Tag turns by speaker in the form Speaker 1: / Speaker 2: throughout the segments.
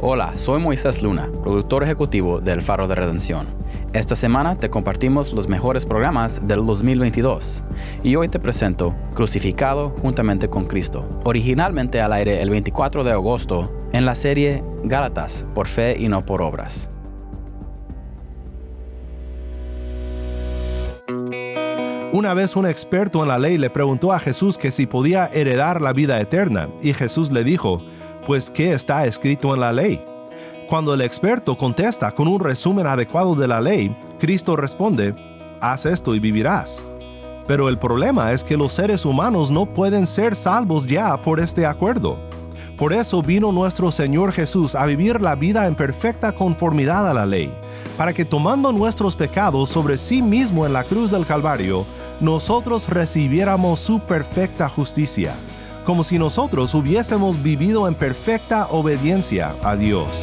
Speaker 1: Hola, soy Moisés Luna, productor ejecutivo del Faro de Redención. Esta semana te compartimos los mejores programas del 2022 y hoy te presento Crucificado juntamente con Cristo, originalmente al aire el 24 de agosto en la serie Gálatas, por fe y no por obras.
Speaker 2: Una vez un experto en la ley le preguntó a Jesús que si podía heredar la vida eterna, y Jesús le dijo, pues ¿qué está escrito en la ley? Cuando el experto contesta con un resumen adecuado de la ley, Cristo responde, haz esto y vivirás. Pero el problema es que los seres humanos no pueden ser salvos ya por este acuerdo. Por eso vino nuestro Señor Jesús a vivir la vida en perfecta conformidad a la ley, para que tomando nuestros pecados sobre sí mismo en la cruz del Calvario, nosotros recibiéramos su perfecta justicia como si nosotros hubiésemos vivido en perfecta obediencia a Dios.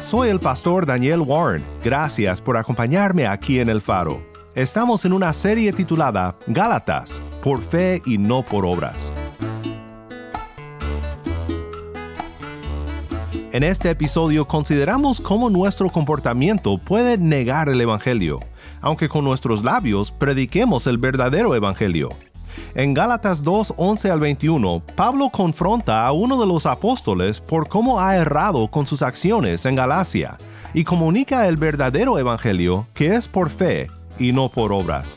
Speaker 2: Soy el pastor Daniel Warren. Gracias por acompañarme aquí en el faro. Estamos en una serie titulada Gálatas, por fe y no por obras. En este episodio consideramos cómo nuestro comportamiento puede negar el Evangelio, aunque con nuestros labios prediquemos el verdadero Evangelio. En Gálatas 2, 11 al 21, Pablo confronta a uno de los apóstoles por cómo ha errado con sus acciones en Galacia y comunica el verdadero evangelio que es por fe y no por obras.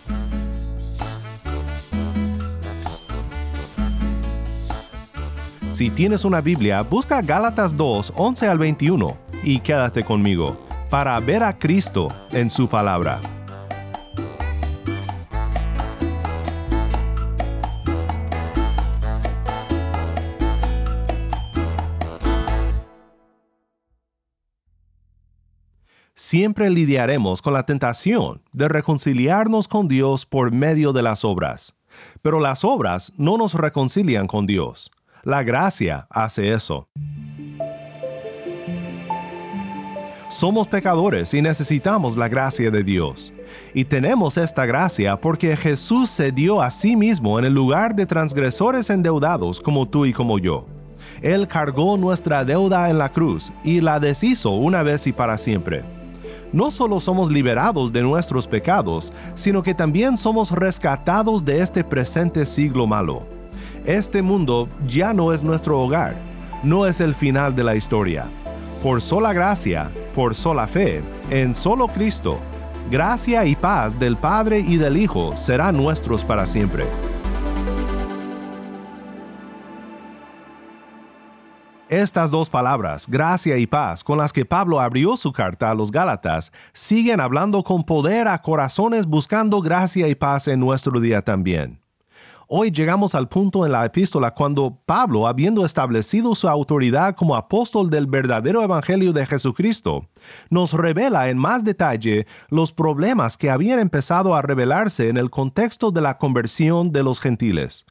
Speaker 2: Si tienes una Biblia, busca Gálatas 2, 11 al 21 y quédate conmigo para ver a Cristo en su palabra. Siempre lidiaremos con la tentación de reconciliarnos con Dios por medio de las obras. Pero las obras no nos reconcilian con Dios. La gracia hace eso. Somos pecadores y necesitamos la gracia de Dios. Y tenemos esta gracia porque Jesús se dio a sí mismo en el lugar de transgresores endeudados como tú y como yo. Él cargó nuestra deuda en la cruz y la deshizo una vez y para siempre no solo somos liberados de nuestros pecados, sino que también somos rescatados de este presente siglo malo. Este mundo ya no es nuestro hogar, no es el final de la historia. Por sola gracia, por sola fe, en solo Cristo, gracia y paz del Padre y del Hijo serán nuestros para siempre. Estas dos palabras, gracia y paz, con las que Pablo abrió su carta a los Gálatas, siguen hablando con poder a corazones buscando gracia y paz en nuestro día también. Hoy llegamos al punto en la epístola cuando Pablo, habiendo establecido su autoridad como apóstol del verdadero Evangelio de Jesucristo, nos revela en más detalle los problemas que habían empezado a revelarse en el contexto de la conversión de los gentiles.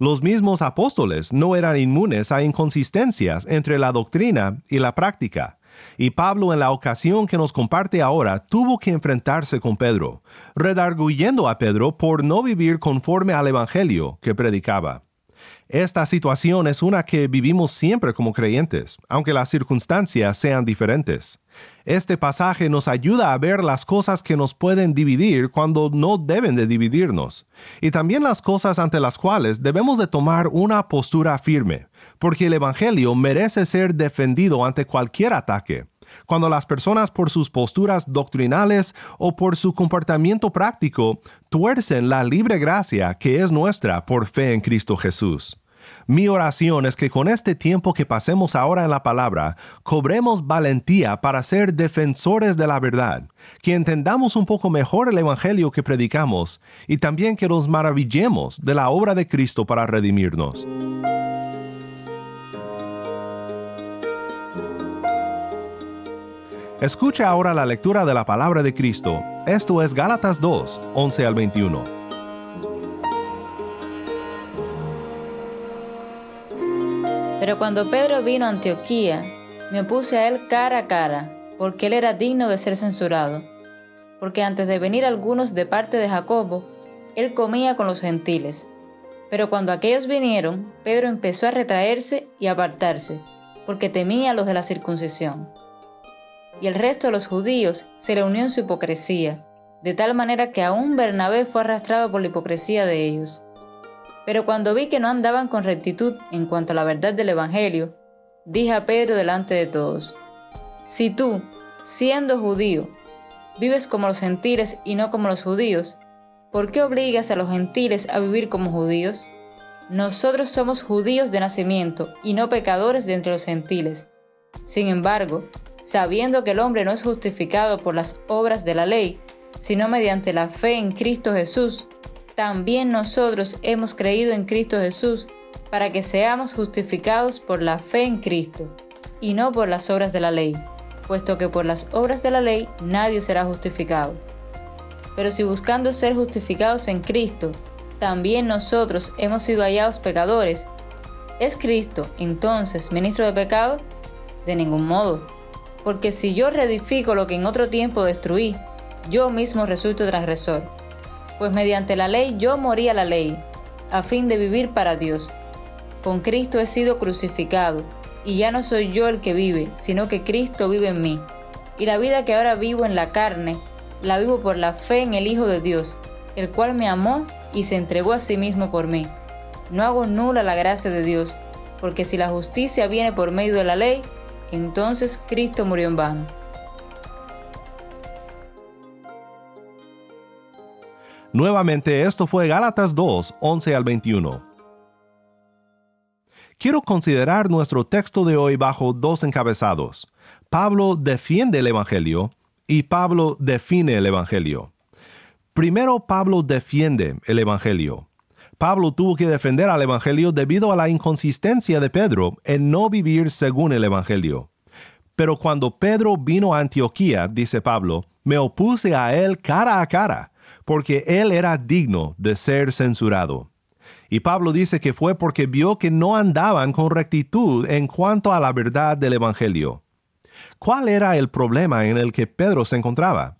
Speaker 2: Los mismos apóstoles no eran inmunes a inconsistencias entre la doctrina y la práctica. Y Pablo en la ocasión que nos comparte ahora tuvo que enfrentarse con Pedro, redarguyendo a Pedro por no vivir conforme al Evangelio que predicaba. Esta situación es una que vivimos siempre como creyentes, aunque las circunstancias sean diferentes. Este pasaje nos ayuda a ver las cosas que nos pueden dividir cuando no deben de dividirnos, y también las cosas ante las cuales debemos de tomar una postura firme, porque el Evangelio merece ser defendido ante cualquier ataque. Cuando las personas por sus posturas doctrinales o por su comportamiento práctico tuercen la libre gracia que es nuestra por fe en Cristo Jesús. Mi oración es que con este tiempo que pasemos ahora en la palabra, cobremos valentía para ser defensores de la verdad, que entendamos un poco mejor el Evangelio que predicamos y también que nos maravillemos de la obra de Cristo para redimirnos. Escucha ahora la lectura de la palabra de Cristo. Esto es Gálatas 2, 11 al 21.
Speaker 3: Pero cuando Pedro vino a Antioquía, me opuse a él cara a cara, porque él era digno de ser censurado. Porque antes de venir algunos de parte de Jacobo, él comía con los gentiles. Pero cuando aquellos vinieron, Pedro empezó a retraerse y apartarse, porque temía a los de la circuncisión y el resto de los judíos se le unió en su hipocresía, de tal manera que aún Bernabé fue arrastrado por la hipocresía de ellos. Pero cuando vi que no andaban con rectitud en cuanto a la verdad del Evangelio, dije a Pedro delante de todos, Si tú, siendo judío, vives como los gentiles y no como los judíos, ¿por qué obligas a los gentiles a vivir como judíos? Nosotros somos judíos de nacimiento y no pecadores de entre los gentiles. Sin embargo, sabiendo que el hombre no es justificado por las obras de la ley, sino mediante la fe en Cristo Jesús, también nosotros hemos creído en Cristo Jesús para que seamos justificados por la fe en Cristo, y no por las obras de la ley, puesto que por las obras de la ley nadie será justificado. Pero si buscando ser justificados en Cristo, también nosotros hemos sido hallados pecadores, ¿es Cristo entonces ministro de pecado? De ningún modo porque si yo reedifico lo que en otro tiempo destruí, yo mismo resulto transgresor. Pues mediante la ley yo morí a la ley, a fin de vivir para Dios. Con Cristo he sido crucificado, y ya no soy yo el que vive, sino que Cristo vive en mí. Y la vida que ahora vivo en la carne, la vivo por la fe en el Hijo de Dios, el cual me amó y se entregó a sí mismo por mí. No hago nula la gracia de Dios, porque si la justicia viene por medio de la ley, entonces Cristo murió en vano.
Speaker 2: Nuevamente, esto fue Gálatas 2, 11 al 21. Quiero considerar nuestro texto de hoy bajo dos encabezados. Pablo defiende el Evangelio y Pablo define el Evangelio. Primero, Pablo defiende el Evangelio. Pablo tuvo que defender al Evangelio debido a la inconsistencia de Pedro en no vivir según el Evangelio. Pero cuando Pedro vino a Antioquía, dice Pablo, me opuse a él cara a cara, porque él era digno de ser censurado. Y Pablo dice que fue porque vio que no andaban con rectitud en cuanto a la verdad del Evangelio. ¿Cuál era el problema en el que Pedro se encontraba?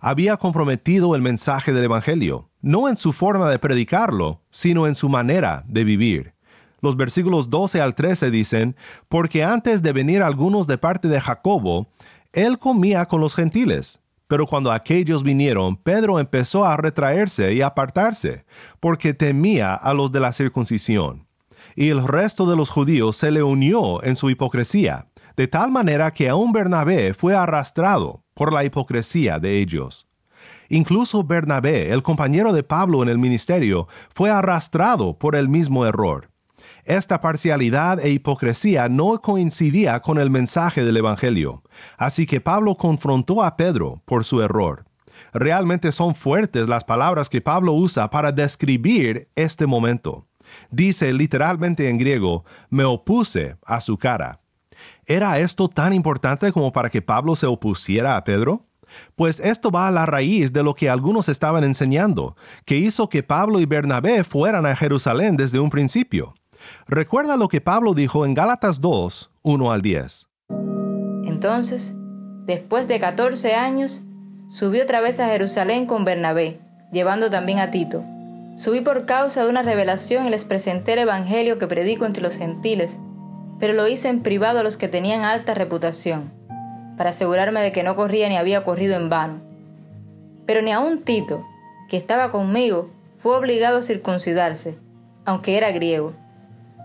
Speaker 2: Había comprometido el mensaje del Evangelio no en su forma de predicarlo, sino en su manera de vivir. Los versículos 12 al 13 dicen, porque antes de venir algunos de parte de Jacobo, él comía con los gentiles. Pero cuando aquellos vinieron, Pedro empezó a retraerse y apartarse, porque temía a los de la circuncisión. Y el resto de los judíos se le unió en su hipocresía, de tal manera que aún Bernabé fue arrastrado por la hipocresía de ellos. Incluso Bernabé, el compañero de Pablo en el ministerio, fue arrastrado por el mismo error. Esta parcialidad e hipocresía no coincidía con el mensaje del Evangelio, así que Pablo confrontó a Pedro por su error. Realmente son fuertes las palabras que Pablo usa para describir este momento. Dice literalmente en griego, me opuse a su cara. ¿Era esto tan importante como para que Pablo se opusiera a Pedro? Pues esto va a la raíz de lo que algunos estaban enseñando, que hizo que Pablo y Bernabé fueran a Jerusalén desde un principio. Recuerda lo que Pablo dijo en Gálatas 2, 1 al 10.
Speaker 3: Entonces, después de 14 años, subió otra vez a Jerusalén con Bernabé, llevando también a Tito. Subí por causa de una revelación y les presenté el Evangelio que predico entre los gentiles, pero lo hice en privado a los que tenían alta reputación, para asegurarme de que no corría ni había corrido en vano. Pero ni aun Tito, que estaba conmigo, fue obligado a circuncidarse, aunque era griego.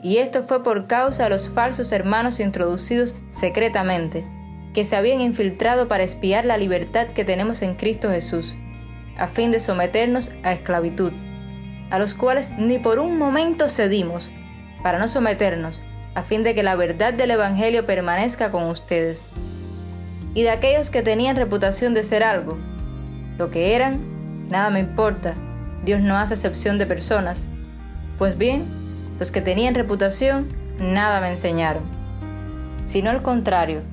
Speaker 3: Y esto fue por causa de los falsos hermanos introducidos secretamente, que se habían infiltrado para espiar la libertad que tenemos en Cristo Jesús, a fin de someternos a esclavitud, a los cuales ni por un momento cedimos, para no someternos, a fin de que la verdad del Evangelio permanezca con ustedes. Y de aquellos que tenían reputación de ser algo, lo que eran, nada me importa, Dios no hace excepción de personas. Pues bien, los que tenían reputación, nada me enseñaron. Sino al contrario,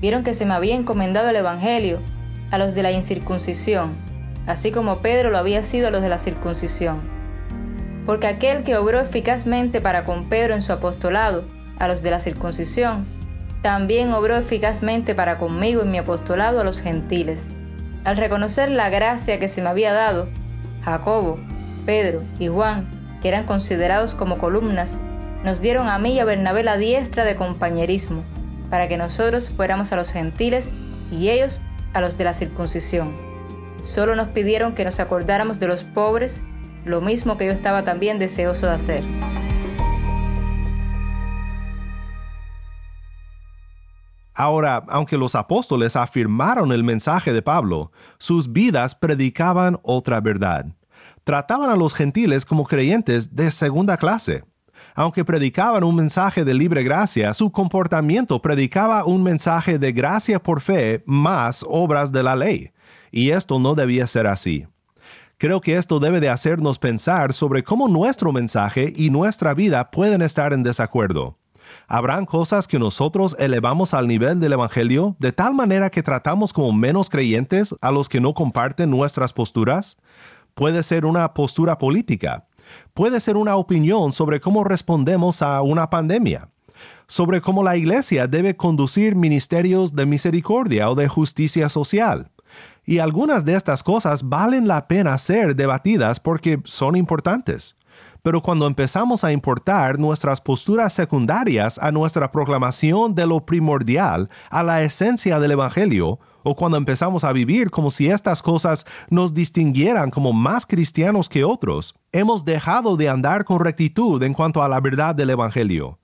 Speaker 3: vieron que se me había encomendado el Evangelio a los de la incircuncisión, así como Pedro lo había sido a los de la circuncisión. Porque aquel que obró eficazmente para con Pedro en su apostolado, a los de la circuncisión, también obró eficazmente para conmigo en mi apostolado a los gentiles. Al reconocer la gracia que se me había dado, Jacobo, Pedro y Juan, que eran considerados como columnas, nos dieron a mí y a Bernabé la diestra de compañerismo para que nosotros fuéramos a los gentiles y ellos a los de la circuncisión. Solo nos pidieron que nos acordáramos de los pobres, lo mismo que yo estaba también deseoso de hacer.
Speaker 2: Ahora, aunque los apóstoles afirmaron el mensaje de Pablo, sus vidas predicaban otra verdad. Trataban a los gentiles como creyentes de segunda clase. Aunque predicaban un mensaje de libre gracia, su comportamiento predicaba un mensaje de gracia por fe más obras de la ley. Y esto no debía ser así. Creo que esto debe de hacernos pensar sobre cómo nuestro mensaje y nuestra vida pueden estar en desacuerdo. ¿Habrán cosas que nosotros elevamos al nivel del Evangelio de tal manera que tratamos como menos creyentes a los que no comparten nuestras posturas? Puede ser una postura política, puede ser una opinión sobre cómo respondemos a una pandemia, sobre cómo la iglesia debe conducir ministerios de misericordia o de justicia social. Y algunas de estas cosas valen la pena ser debatidas porque son importantes. Pero cuando empezamos a importar nuestras posturas secundarias a nuestra proclamación de lo primordial, a la esencia del Evangelio, o cuando empezamos a vivir como si estas cosas nos distinguieran como más cristianos que otros, hemos dejado de andar con rectitud en cuanto a la verdad del Evangelio.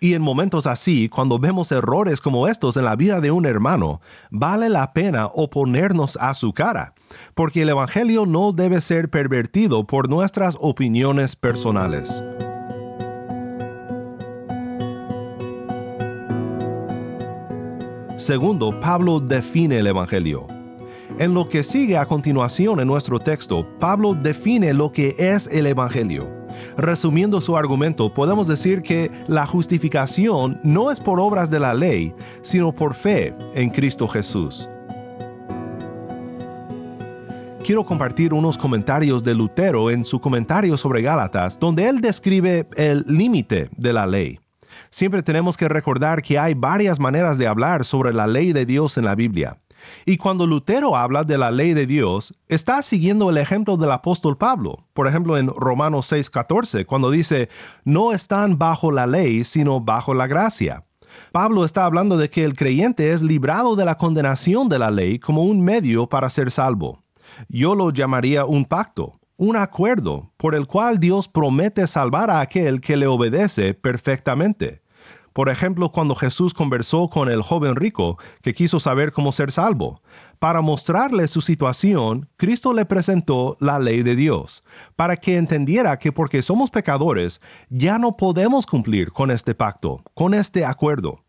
Speaker 2: Y en momentos así, cuando vemos errores como estos en la vida de un hermano, vale la pena oponernos a su cara, porque el Evangelio no debe ser pervertido por nuestras opiniones personales. Segundo, Pablo define el Evangelio. En lo que sigue a continuación en nuestro texto, Pablo define lo que es el Evangelio. Resumiendo su argumento, podemos decir que la justificación no es por obras de la ley, sino por fe en Cristo Jesús. Quiero compartir unos comentarios de Lutero en su comentario sobre Gálatas, donde él describe el límite de la ley. Siempre tenemos que recordar que hay varias maneras de hablar sobre la ley de Dios en la Biblia. Y cuando Lutero habla de la ley de Dios, está siguiendo el ejemplo del apóstol Pablo. Por ejemplo, en Romanos 6:14, cuando dice, no están bajo la ley, sino bajo la gracia. Pablo está hablando de que el creyente es librado de la condenación de la ley como un medio para ser salvo. Yo lo llamaría un pacto, un acuerdo por el cual Dios promete salvar a aquel que le obedece perfectamente. Por ejemplo, cuando Jesús conversó con el joven rico que quiso saber cómo ser salvo. Para mostrarle su situación, Cristo le presentó la ley de Dios, para que entendiera que porque somos pecadores, ya no podemos cumplir con este pacto, con este acuerdo.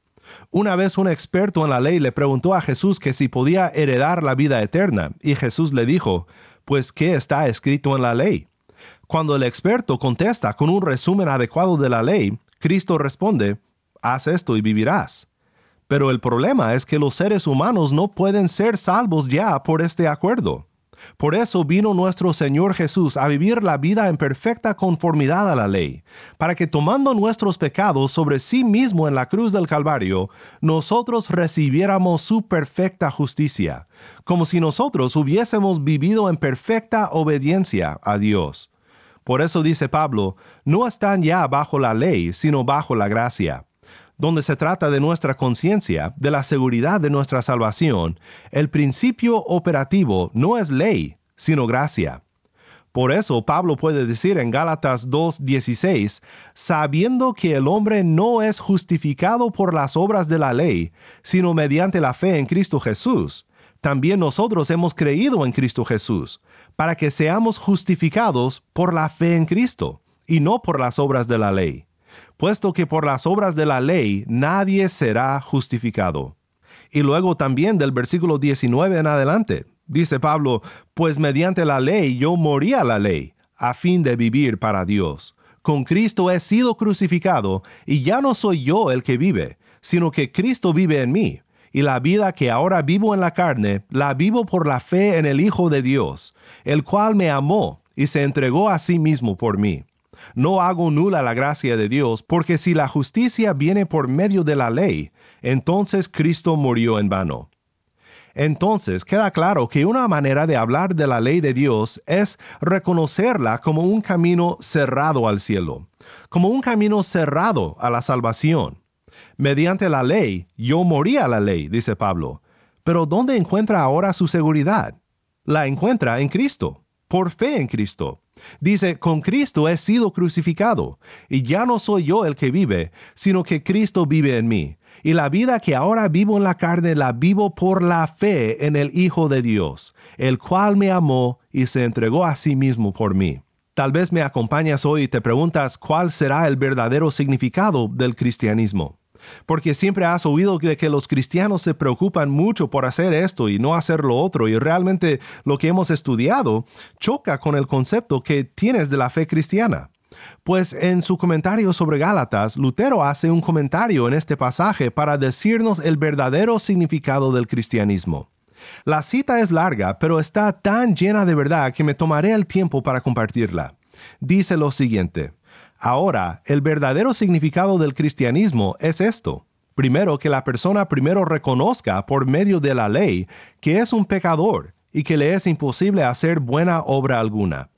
Speaker 2: Una vez un experto en la ley le preguntó a Jesús que si podía heredar la vida eterna, y Jesús le dijo, pues ¿qué está escrito en la ley? Cuando el experto contesta con un resumen adecuado de la ley, Cristo responde, haz esto y vivirás. Pero el problema es que los seres humanos no pueden ser salvos ya por este acuerdo. Por eso vino nuestro Señor Jesús a vivir la vida en perfecta conformidad a la ley, para que tomando nuestros pecados sobre sí mismo en la cruz del Calvario, nosotros recibiéramos su perfecta justicia, como si nosotros hubiésemos vivido en perfecta obediencia a Dios. Por eso dice Pablo, no están ya bajo la ley, sino bajo la gracia. Donde se trata de nuestra conciencia, de la seguridad de nuestra salvación, el principio operativo no es ley, sino gracia. Por eso Pablo puede decir en Gálatas 2:16, sabiendo que el hombre no es justificado por las obras de la ley, sino mediante la fe en Cristo Jesús. También nosotros hemos creído en Cristo Jesús, para que seamos justificados por la fe en Cristo, y no por las obras de la ley, puesto que por las obras de la ley nadie será justificado. Y luego también del versículo 19 en adelante, Dice Pablo, pues mediante la ley yo morí a la ley, a fin de vivir para Dios. Con Cristo he sido crucificado, y ya no soy yo el que vive, sino que Cristo vive en mí. Y la vida que ahora vivo en la carne, la vivo por la fe en el Hijo de Dios, el cual me amó y se entregó a sí mismo por mí. No hago nula la gracia de Dios, porque si la justicia viene por medio de la ley, entonces Cristo murió en vano. Entonces queda claro que una manera de hablar de la ley de Dios es reconocerla como un camino cerrado al cielo, como un camino cerrado a la salvación. Mediante la ley, yo morí a la ley, dice Pablo. Pero ¿dónde encuentra ahora su seguridad? La encuentra en Cristo, por fe en Cristo. Dice, con Cristo he sido crucificado, y ya no soy yo el que vive, sino que Cristo vive en mí y la vida que ahora vivo en la carne la vivo por la fe en el Hijo de Dios, el cual me amó y se entregó a sí mismo por mí. Tal vez me acompañas hoy y te preguntas cuál será el verdadero significado del cristianismo. Porque siempre has oído de que los cristianos se preocupan mucho por hacer esto y no hacer lo otro, y realmente lo que hemos estudiado choca con el concepto que tienes de la fe cristiana. Pues en su comentario sobre Gálatas, Lutero hace un comentario en este pasaje para decirnos el verdadero significado del cristianismo. La cita es larga, pero está tan llena de verdad que me tomaré el tiempo para compartirla. Dice lo siguiente. Ahora, el verdadero significado del cristianismo es esto. Primero, que la persona primero reconozca por medio de la ley que es un pecador y que le es imposible hacer buena obra alguna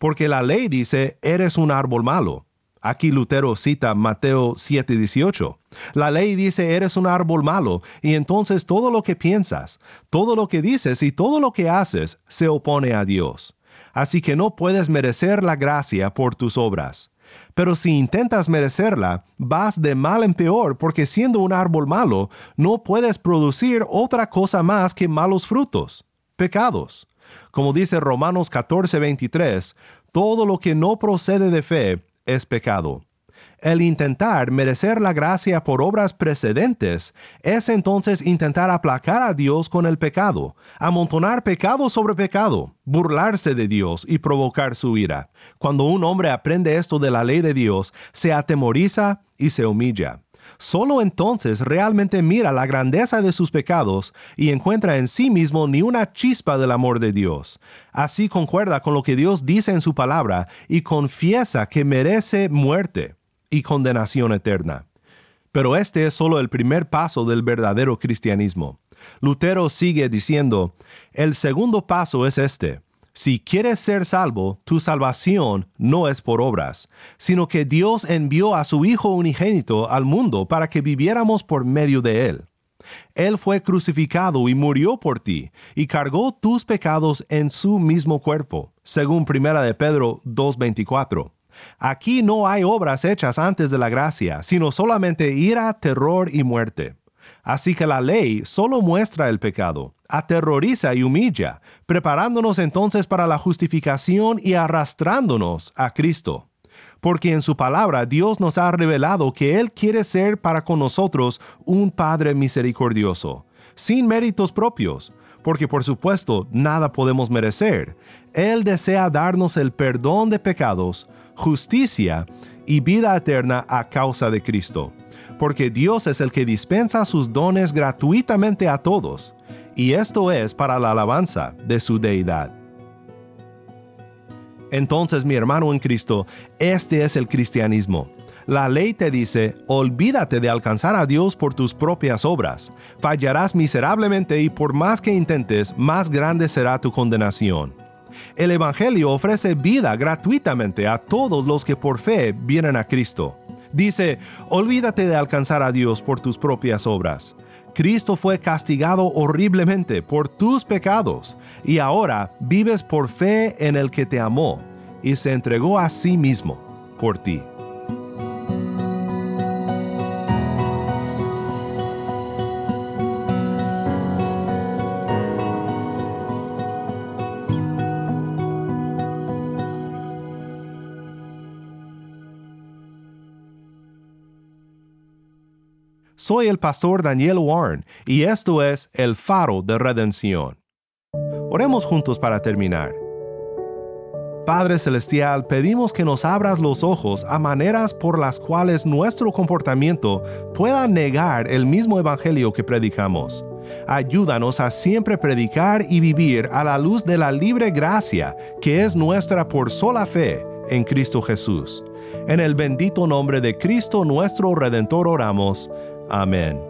Speaker 2: porque la ley dice, eres un árbol malo. Aquí Lutero cita Mateo 7:18. La ley dice, eres un árbol malo, y entonces todo lo que piensas, todo lo que dices y todo lo que haces se opone a Dios. Así que no puedes merecer la gracia por tus obras. Pero si intentas merecerla, vas de mal en peor porque siendo un árbol malo, no puedes producir otra cosa más que malos frutos, pecados. Como dice Romanos 14:23, todo lo que no procede de fe es pecado. El intentar merecer la gracia por obras precedentes es entonces intentar aplacar a Dios con el pecado, amontonar pecado sobre pecado, burlarse de Dios y provocar su ira. Cuando un hombre aprende esto de la ley de Dios, se atemoriza y se humilla. Solo entonces realmente mira la grandeza de sus pecados y encuentra en sí mismo ni una chispa del amor de Dios. Así concuerda con lo que Dios dice en su palabra y confiesa que merece muerte y condenación eterna. Pero este es solo el primer paso del verdadero cristianismo. Lutero sigue diciendo, el segundo paso es este si quieres ser salvo, tu salvación no es por obras, sino que Dios envió a su Hijo unigénito al mundo para que viviéramos por medio de Él. Él fue crucificado y murió por ti, y cargó tus pecados en su mismo cuerpo, según 1 de Pedro 2.24. Aquí no hay obras hechas antes de la gracia, sino solamente ira, terror y muerte. Así que la ley solo muestra el pecado, aterroriza y humilla, preparándonos entonces para la justificación y arrastrándonos a Cristo. Porque en su palabra Dios nos ha revelado que Él quiere ser para con nosotros un Padre misericordioso, sin méritos propios, porque por supuesto nada podemos merecer. Él desea darnos el perdón de pecados, justicia y vida eterna a causa de Cristo porque Dios es el que dispensa sus dones gratuitamente a todos, y esto es para la alabanza de su deidad. Entonces, mi hermano en Cristo, este es el cristianismo. La ley te dice, olvídate de alcanzar a Dios por tus propias obras. Fallarás miserablemente y por más que intentes, más grande será tu condenación. El Evangelio ofrece vida gratuitamente a todos los que por fe vienen a Cristo. Dice, olvídate de alcanzar a Dios por tus propias obras. Cristo fue castigado horriblemente por tus pecados y ahora vives por fe en el que te amó y se entregó a sí mismo por ti. Soy el pastor Daniel Warren y esto es El Faro de Redención. Oremos juntos para terminar. Padre Celestial, pedimos que nos abras los ojos a maneras por las cuales nuestro comportamiento pueda negar el mismo Evangelio que predicamos. Ayúdanos a siempre predicar y vivir a la luz de la libre gracia que es nuestra por sola fe en Cristo Jesús. En el bendito nombre de Cristo nuestro Redentor oramos. Amen.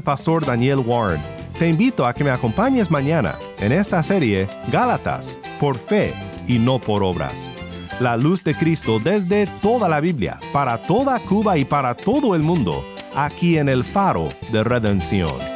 Speaker 2: el pastor Daniel Warren. Te invito a que me acompañes mañana en esta serie Gálatas, por fe y no por obras. La luz de Cristo desde toda la Biblia, para toda Cuba y para todo el mundo, aquí en el faro de redención.